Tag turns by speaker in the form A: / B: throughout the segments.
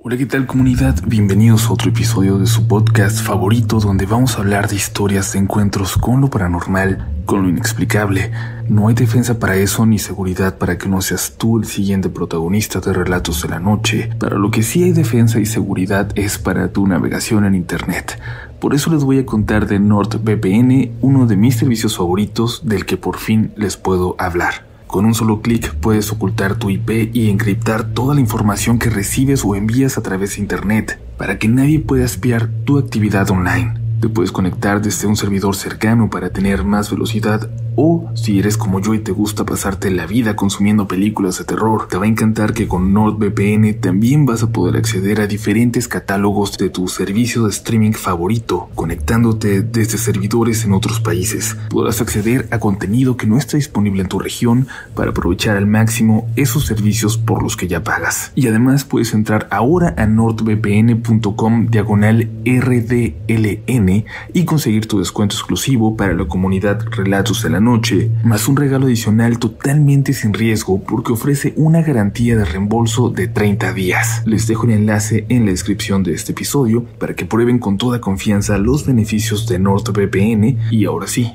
A: Hola, ¿qué tal comunidad? Bienvenidos a otro episodio de su podcast favorito donde vamos a hablar de historias de encuentros con lo paranormal, con lo inexplicable. No hay defensa para eso ni seguridad para que no seas tú el siguiente protagonista de Relatos de la Noche. Para lo que sí hay defensa y seguridad es para tu navegación en Internet. Por eso les voy a contar de NordVPN, uno de mis servicios favoritos del que por fin les puedo hablar. Con un solo clic puedes ocultar tu IP y encriptar toda la información que recibes o envías a través de Internet para que nadie pueda espiar tu actividad online. Te puedes conectar desde un servidor cercano para tener más velocidad o si eres como yo y te gusta pasarte la vida consumiendo películas de terror, te va a encantar que con NordVPN también vas a poder acceder a diferentes catálogos de tu servicio de streaming favorito, conectándote desde servidores en otros países. Podrás acceder a contenido que no está disponible en tu región para aprovechar al máximo esos servicios por los que ya pagas. Y además puedes entrar ahora a nordvpn.com diagonal RDLN y conseguir tu descuento exclusivo para la comunidad Relatos de la noche, más un regalo adicional totalmente sin riesgo porque ofrece una garantía de reembolso de 30 días. Les dejo el enlace en la descripción de este episodio para que prueben con toda confianza los beneficios de NordVPN y ahora sí,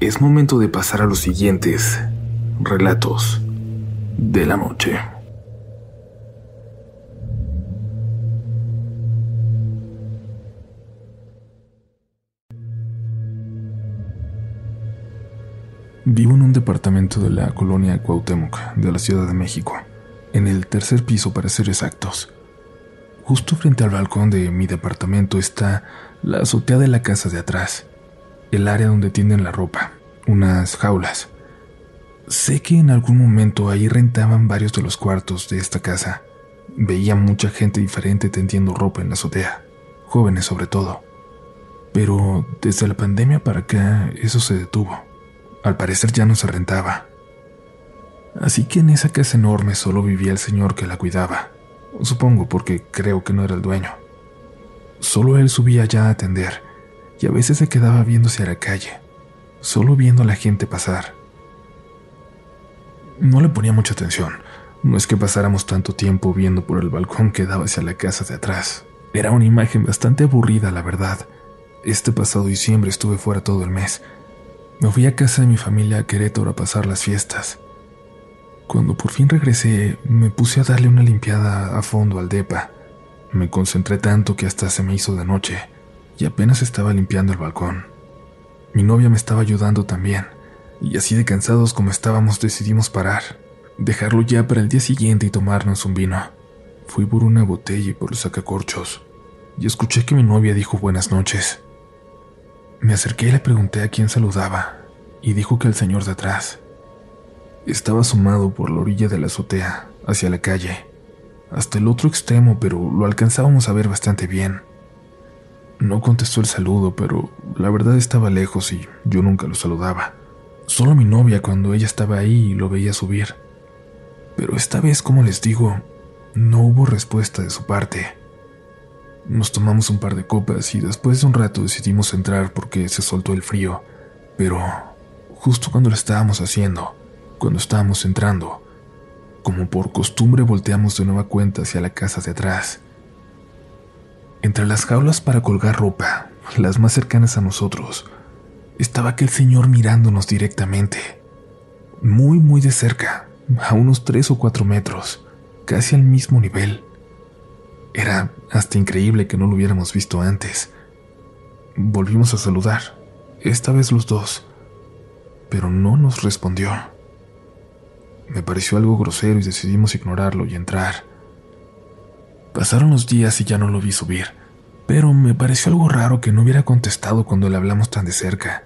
A: es momento de pasar a los siguientes relatos de la noche. Vivo en un departamento de la colonia Cuauhtémoc de la Ciudad de México, en el tercer piso para ser exactos. Justo frente al balcón de mi departamento está la azotea de la casa de atrás, el área donde tienden la ropa, unas jaulas. Sé que en algún momento ahí rentaban varios de los cuartos de esta casa. Veía mucha gente diferente tendiendo ropa en la azotea, jóvenes sobre todo. Pero desde la pandemia para acá eso se detuvo. Al parecer ya no se rentaba. Así que en esa casa enorme solo vivía el señor que la cuidaba. Supongo porque creo que no era el dueño. Solo él subía ya a atender y a veces se quedaba viéndose a la calle, solo viendo a la gente pasar. No le ponía mucha atención. No es que pasáramos tanto tiempo viendo por el balcón que daba hacia la casa de atrás. Era una imagen bastante aburrida, la verdad. Este pasado diciembre estuve fuera todo el mes me fui a casa de mi familia a Querétaro a pasar las fiestas. Cuando por fin regresé, me puse a darle una limpiada a fondo al depa. Me concentré tanto que hasta se me hizo de noche y apenas estaba limpiando el balcón. Mi novia me estaba ayudando también, y así de cansados como estábamos decidimos parar, dejarlo ya para el día siguiente y tomarnos un vino. Fui por una botella y por los sacacorchos, y escuché que mi novia dijo buenas noches. Me acerqué y le pregunté a quién saludaba, y dijo que el señor de atrás. Estaba asomado por la orilla de la azotea, hacia la calle, hasta el otro extremo, pero lo alcanzábamos a ver bastante bien. No contestó el saludo, pero la verdad estaba lejos y yo nunca lo saludaba. Solo mi novia cuando ella estaba ahí lo veía subir. Pero esta vez, como les digo, no hubo respuesta de su parte. Nos tomamos un par de copas y después de un rato decidimos entrar porque se soltó el frío, pero justo cuando lo estábamos haciendo, cuando estábamos entrando, como por costumbre volteamos de nueva cuenta hacia la casa de atrás. Entre las jaulas para colgar ropa, las más cercanas a nosotros, estaba aquel señor mirándonos directamente, muy muy de cerca, a unos tres o cuatro metros, casi al mismo nivel. Era hasta increíble que no lo hubiéramos visto antes. Volvimos a saludar, esta vez los dos, pero no nos respondió. Me pareció algo grosero y decidimos ignorarlo y entrar. Pasaron los días y ya no lo vi subir, pero me pareció algo raro que no hubiera contestado cuando le hablamos tan de cerca.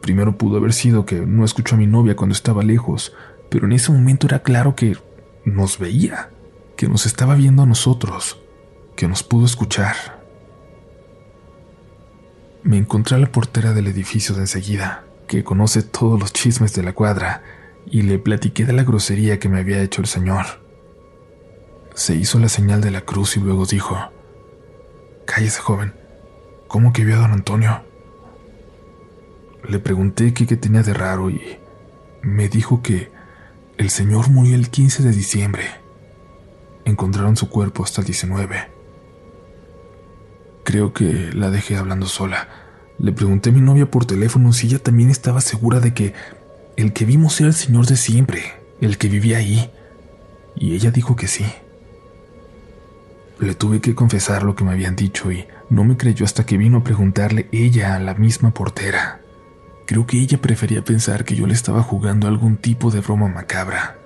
A: Primero pudo haber sido que no escuchó a mi novia cuando estaba lejos, pero en ese momento era claro que nos veía, que nos estaba viendo a nosotros que nos pudo escuchar. Me encontré a la portera del edificio de enseguida, que conoce todos los chismes de la cuadra, y le platiqué de la grosería que me había hecho el señor. Se hizo la señal de la cruz y luego dijo, Cállese, joven, ¿cómo que vio a don Antonio? Le pregunté qué, qué tenía de raro y me dijo que el señor murió el 15 de diciembre encontraron su cuerpo hasta el 19. Creo que la dejé hablando sola. Le pregunté a mi novia por teléfono si ella también estaba segura de que el que vimos era el señor de siempre, el que vivía ahí. Y ella dijo que sí. Le tuve que confesar lo que me habían dicho y no me creyó hasta que vino a preguntarle ella a la misma portera. Creo que ella prefería pensar que yo le estaba jugando algún tipo de broma macabra.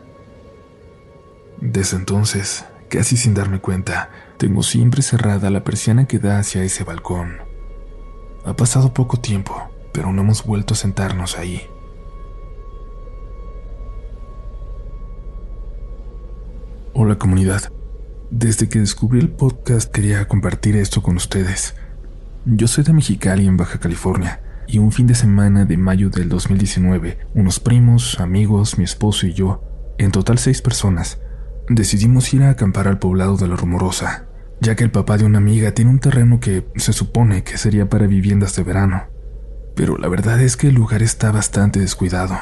A: Desde entonces, casi sin darme cuenta, tengo siempre cerrada la persiana que da hacia ese balcón. Ha pasado poco tiempo, pero no hemos vuelto a sentarnos ahí. Hola comunidad. Desde que descubrí el podcast quería compartir esto con ustedes. Yo soy de Mexicali, en Baja California, y un fin de semana de mayo del 2019, unos primos, amigos, mi esposo y yo, en total seis personas, decidimos ir a acampar al poblado de la Rumorosa, ya que el papá de una amiga tiene un terreno que se supone que sería para viviendas de verano. Pero la verdad es que el lugar está bastante descuidado.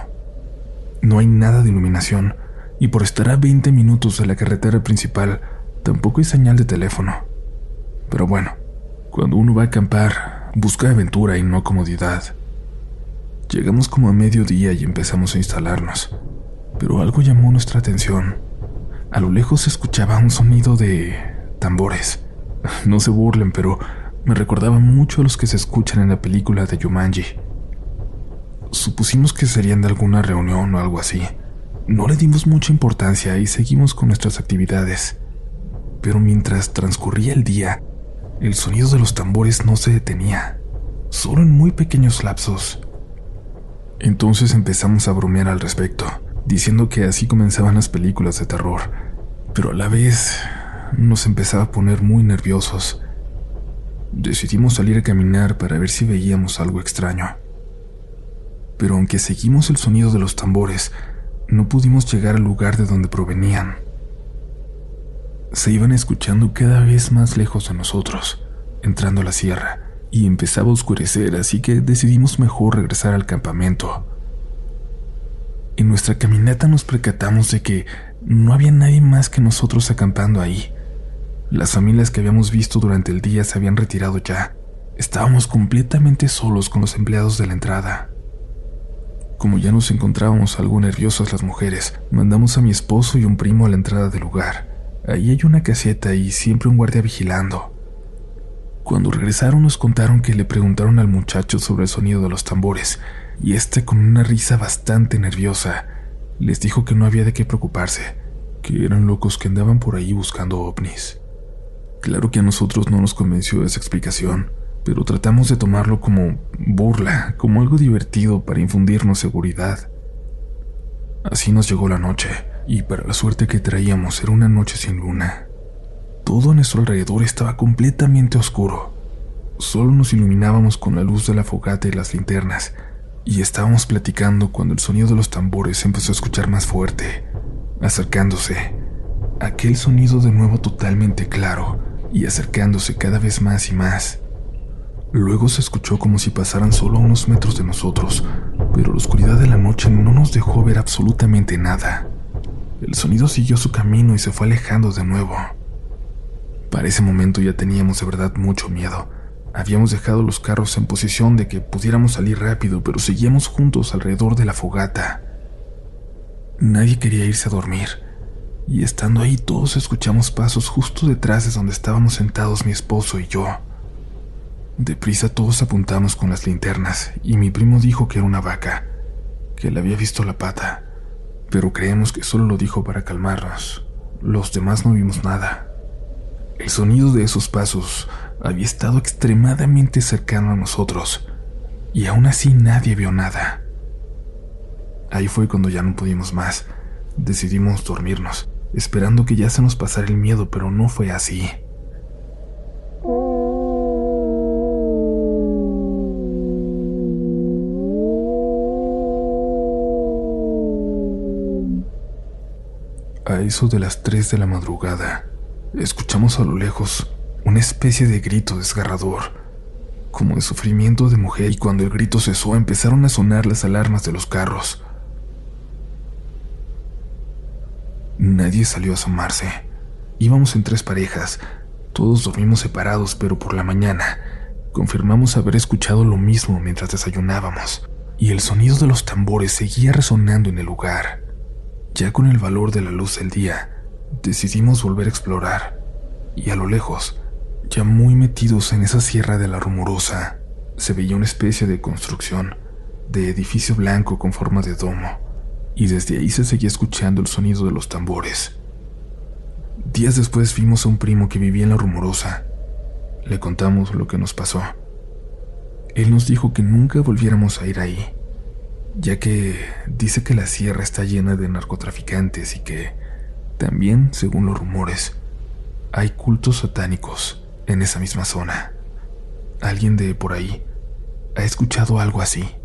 A: No hay nada de iluminación, y por estar a 20 minutos de la carretera principal, Tampoco hay señal de teléfono. Pero bueno, cuando uno va a acampar, busca aventura y no comodidad. Llegamos como a mediodía y empezamos a instalarnos, pero algo llamó nuestra atención. A lo lejos se escuchaba un sonido de tambores. No se burlen, pero me recordaba mucho a los que se escuchan en la película de Yumanji. Supusimos que serían de alguna reunión o algo así. No le dimos mucha importancia y seguimos con nuestras actividades pero mientras transcurría el día, el sonido de los tambores no se detenía, solo en muy pequeños lapsos. Entonces empezamos a bromear al respecto, diciendo que así comenzaban las películas de terror, pero a la vez nos empezaba a poner muy nerviosos. Decidimos salir a caminar para ver si veíamos algo extraño. Pero aunque seguimos el sonido de los tambores, no pudimos llegar al lugar de donde provenían se iban escuchando cada vez más lejos de nosotros, entrando a la sierra, y empezaba a oscurecer, así que decidimos mejor regresar al campamento. En nuestra caminata nos percatamos de que no había nadie más que nosotros acampando ahí. Las familias que habíamos visto durante el día se habían retirado ya. Estábamos completamente solos con los empleados de la entrada. Como ya nos encontrábamos algo nerviosas las mujeres, mandamos a mi esposo y un primo a la entrada del lugar. Ahí hay una caseta y siempre un guardia vigilando. Cuando regresaron nos contaron que le preguntaron al muchacho sobre el sonido de los tambores, y este con una risa bastante nerviosa les dijo que no había de qué preocuparse, que eran locos que andaban por ahí buscando ovnis. Claro que a nosotros no nos convenció esa explicación, pero tratamos de tomarlo como burla, como algo divertido para infundirnos seguridad. Así nos llegó la noche y para la suerte que traíamos era una noche sin luna. Todo a nuestro alrededor estaba completamente oscuro. Solo nos iluminábamos con la luz de la fogata y las linternas, y estábamos platicando cuando el sonido de los tambores empezó a escuchar más fuerte, acercándose. Aquel sonido de nuevo totalmente claro y acercándose cada vez más y más. Luego se escuchó como si pasaran solo a unos metros de nosotros, pero la oscuridad de la noche no nos dejó ver absolutamente nada. El sonido siguió su camino y se fue alejando de nuevo. Para ese momento ya teníamos de verdad mucho miedo. Habíamos dejado los carros en posición de que pudiéramos salir rápido, pero seguíamos juntos alrededor de la fogata. Nadie quería irse a dormir, y estando ahí todos escuchamos pasos justo detrás de donde estábamos sentados mi esposo y yo. Deprisa todos apuntamos con las linternas, y mi primo dijo que era una vaca, que le había visto la pata pero creemos que solo lo dijo para calmarnos. Los demás no vimos nada. El sonido de esos pasos había estado extremadamente cercano a nosotros, y aún así nadie vio nada. Ahí fue cuando ya no pudimos más. Decidimos dormirnos, esperando que ya se nos pasara el miedo, pero no fue así. A eso de las 3 de la madrugada, escuchamos a lo lejos una especie de grito desgarrador, como de sufrimiento de mujer, y cuando el grito cesó empezaron a sonar las alarmas de los carros. Nadie salió a asomarse, Íbamos en tres parejas, todos dormimos separados, pero por la mañana. Confirmamos haber escuchado lo mismo mientras desayunábamos, y el sonido de los tambores seguía resonando en el lugar. Ya con el valor de la luz del día, decidimos volver a explorar, y a lo lejos, ya muy metidos en esa sierra de la rumorosa, se veía una especie de construcción, de edificio blanco con forma de domo, y desde ahí se seguía escuchando el sonido de los tambores. Días después vimos a un primo que vivía en la rumorosa. Le contamos lo que nos pasó. Él nos dijo que nunca volviéramos a ir ahí, ya que dice que la sierra está llena de narcotraficantes y que también, según los rumores, hay cultos satánicos en esa misma zona. Alguien de por ahí ha escuchado algo así.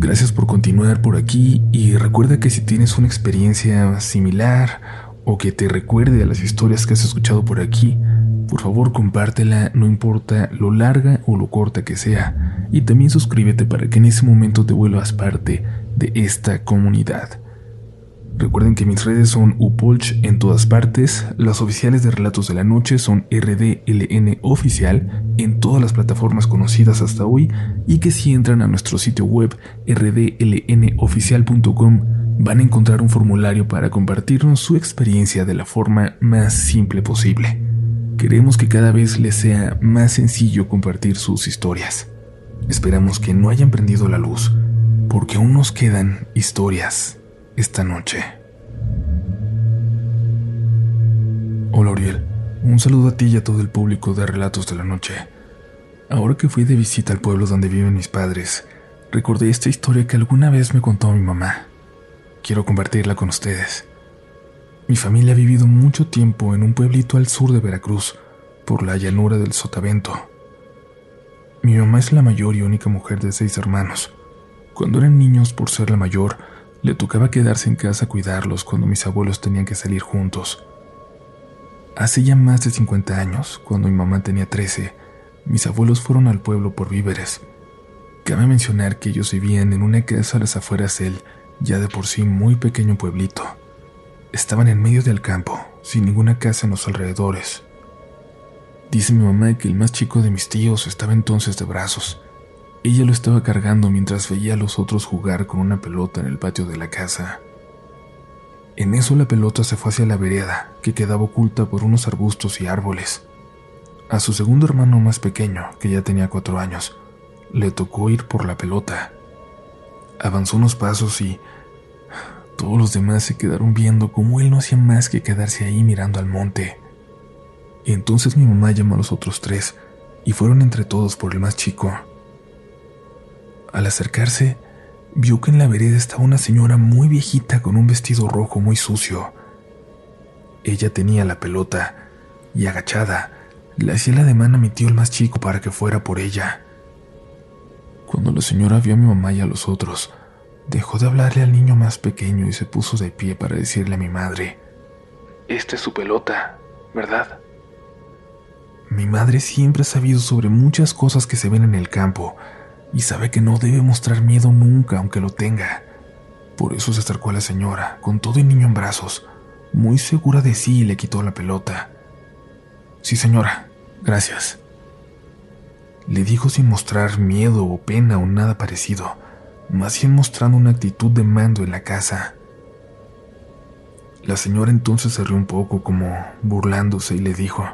A: Gracias por continuar por aquí y recuerda que si tienes una experiencia similar o que te recuerde a las historias que has escuchado por aquí, por favor compártela, no importa lo larga o lo corta que sea, y también suscríbete para que en ese momento te vuelvas parte de esta comunidad. Recuerden que mis redes son Upolch en todas partes, las oficiales de Relatos de la Noche son RDLN Oficial en todas las plataformas conocidas hasta hoy y que si entran a nuestro sitio web rdlnoficial.com van a encontrar un formulario para compartirnos su experiencia de la forma más simple posible. Queremos que cada vez les sea más sencillo compartir sus historias. Esperamos que no hayan prendido la luz, porque aún nos quedan historias esta noche. Hola Oriel, un saludo a ti y a todo el público de Relatos de la Noche. Ahora que fui de visita al pueblo donde viven mis padres, recordé esta historia que alguna vez me contó mi mamá. Quiero compartirla con ustedes. Mi familia ha vivido mucho tiempo en un pueblito al sur de Veracruz, por la llanura del Sotavento. Mi mamá es la mayor y única mujer de seis hermanos. Cuando eran niños, por ser la mayor, le tocaba quedarse en casa a cuidarlos cuando mis abuelos tenían que salir juntos. Hace ya más de 50 años, cuando mi mamá tenía 13, mis abuelos fueron al pueblo por víveres. Cabe mencionar que ellos vivían en una casa a las afueras del, ya de por sí muy pequeño pueblito. Estaban en medio del campo, sin ninguna casa en los alrededores. Dice mi mamá que el más chico de mis tíos estaba entonces de brazos, ella lo estaba cargando mientras veía a los otros jugar con una pelota en el patio de la casa. En eso la pelota se fue hacia la vereda, que quedaba oculta por unos arbustos y árboles. A su segundo hermano más pequeño, que ya tenía cuatro años, le tocó ir por la pelota. Avanzó unos pasos y todos los demás se quedaron viendo cómo él no hacía más que quedarse ahí mirando al monte. Entonces mi mamá llamó a los otros tres y fueron entre todos por el más chico. Al acercarse, vio que en la vereda estaba una señora muy viejita con un vestido rojo muy sucio. Ella tenía la pelota y agachada, le hacía la demanda a mi tío el más chico para que fuera por ella. Cuando la señora vio a mi mamá y a los otros, dejó de hablarle al niño más pequeño y se puso de pie para decirle a mi madre, Esta es su pelota, ¿verdad? Mi madre siempre ha sabido sobre muchas cosas que se ven en el campo, y sabe que no debe mostrar miedo nunca aunque lo tenga. Por eso se acercó a la señora, con todo el niño en brazos, muy segura de sí y le quitó la pelota. Sí, señora, gracias. Le dijo sin mostrar miedo o pena o nada parecido, más bien mostrando una actitud de mando en la casa. La señora entonces se rió un poco como burlándose y le dijo,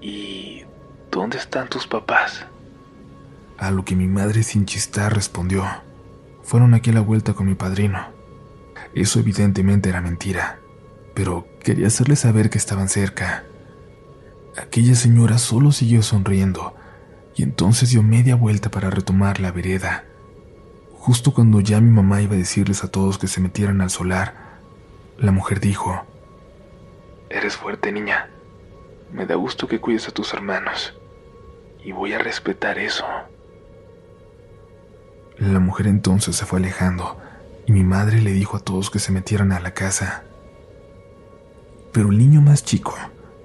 A: ¿Y dónde están tus papás? A lo que mi madre sin chistar respondió, fueron aquí a la vuelta con mi padrino. Eso evidentemente era mentira, pero quería hacerle saber que estaban cerca. Aquella señora solo siguió sonriendo y entonces dio media vuelta para retomar la vereda. Justo cuando ya mi mamá iba a decirles a todos que se metieran al solar, la mujer dijo, Eres fuerte, niña. Me da gusto que cuides a tus hermanos. Y voy a respetar eso. La mujer entonces se fue alejando y mi madre le dijo a todos que se metieran a la casa. Pero el niño más chico,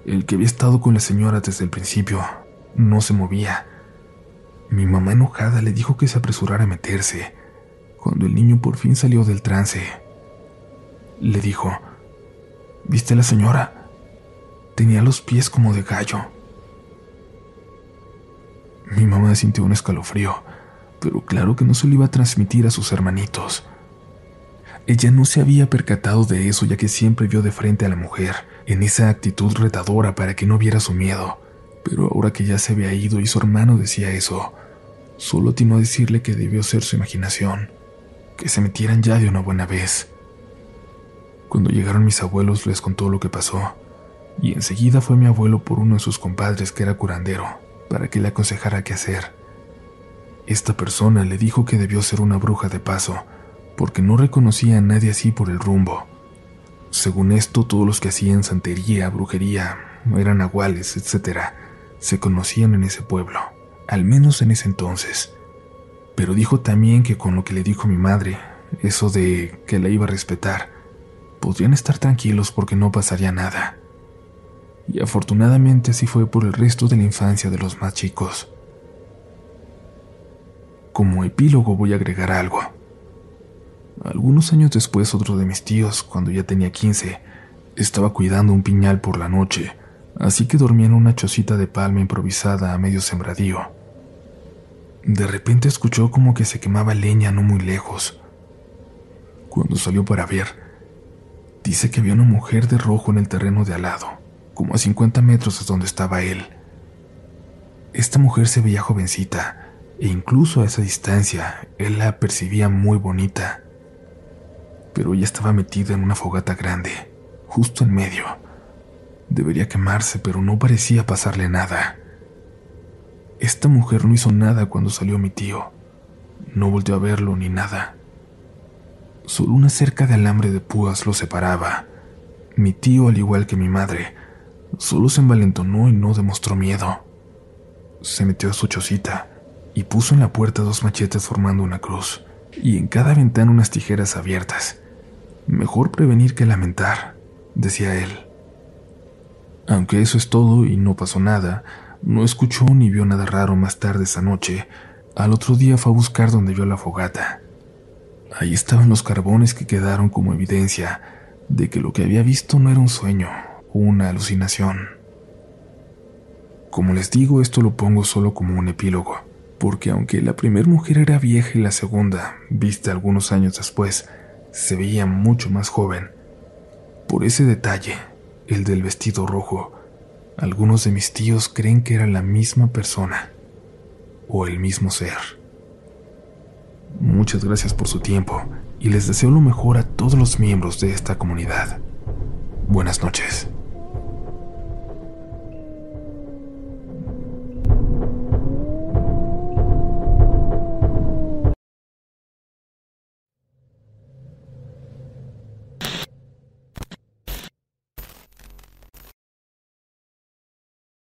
A: el que había estado con la señora desde el principio, no se movía. Mi mamá enojada le dijo que se apresurara a meterse, cuando el niño por fin salió del trance. Le dijo, ¿Viste a la señora? Tenía los pies como de gallo. Mi mamá sintió un escalofrío, pero claro que no se lo iba a transmitir a sus hermanitos. Ella no se había percatado de eso ya que siempre vio de frente a la mujer, en esa actitud retadora para que no viera su miedo. Pero ahora que ya se había ido y su hermano decía eso, solo atinó a decirle que debió ser su imaginación, que se metieran ya de una buena vez. Cuando llegaron mis abuelos les contó lo que pasó, y enseguida fue mi abuelo por uno de sus compadres que era curandero, para que le aconsejara qué hacer. Esta persona le dijo que debió ser una bruja de paso, porque no reconocía a nadie así por el rumbo. Según esto, todos los que hacían santería, brujería, eran nahuales, etc., se conocían en ese pueblo, al menos en ese entonces. Pero dijo también que con lo que le dijo mi madre, eso de que la iba a respetar, podrían estar tranquilos porque no pasaría nada. Y afortunadamente así fue por el resto de la infancia de los más chicos. Como epílogo voy a agregar algo. Algunos años después, otro de mis tíos, cuando ya tenía 15, estaba cuidando un piñal por la noche, así que dormía en una chocita de palma improvisada a medio sembradío. De repente escuchó como que se quemaba leña no muy lejos. Cuando salió para ver, dice que vio una mujer de rojo en el terreno de al lado, como a 50 metros de donde estaba él. Esta mujer se veía jovencita, e incluso a esa distancia él la percibía muy bonita pero ella estaba metida en una fogata grande, justo en medio. Debería quemarse, pero no parecía pasarle nada. Esta mujer no hizo nada cuando salió mi tío. No volvió a verlo ni nada. Solo una cerca de alambre de púas lo separaba. Mi tío, al igual que mi madre, solo se envalentonó y no demostró miedo. Se metió a su chocita y puso en la puerta dos machetes formando una cruz, y en cada ventana unas tijeras abiertas. Mejor prevenir que lamentar, decía él. Aunque eso es todo y no pasó nada, no escuchó ni vio nada raro más tarde esa noche. Al otro día fue a buscar donde vio la fogata. Ahí estaban los carbones que quedaron como evidencia de que lo que había visto no era un sueño o una alucinación. Como les digo, esto lo pongo solo como un epílogo, porque aunque la primera mujer era vieja y la segunda, vista algunos años después, se veía mucho más joven. Por ese detalle, el del vestido rojo, algunos de mis tíos creen que era la misma persona o el mismo ser. Muchas gracias por su tiempo y les deseo lo mejor a todos los miembros de esta comunidad. Buenas noches.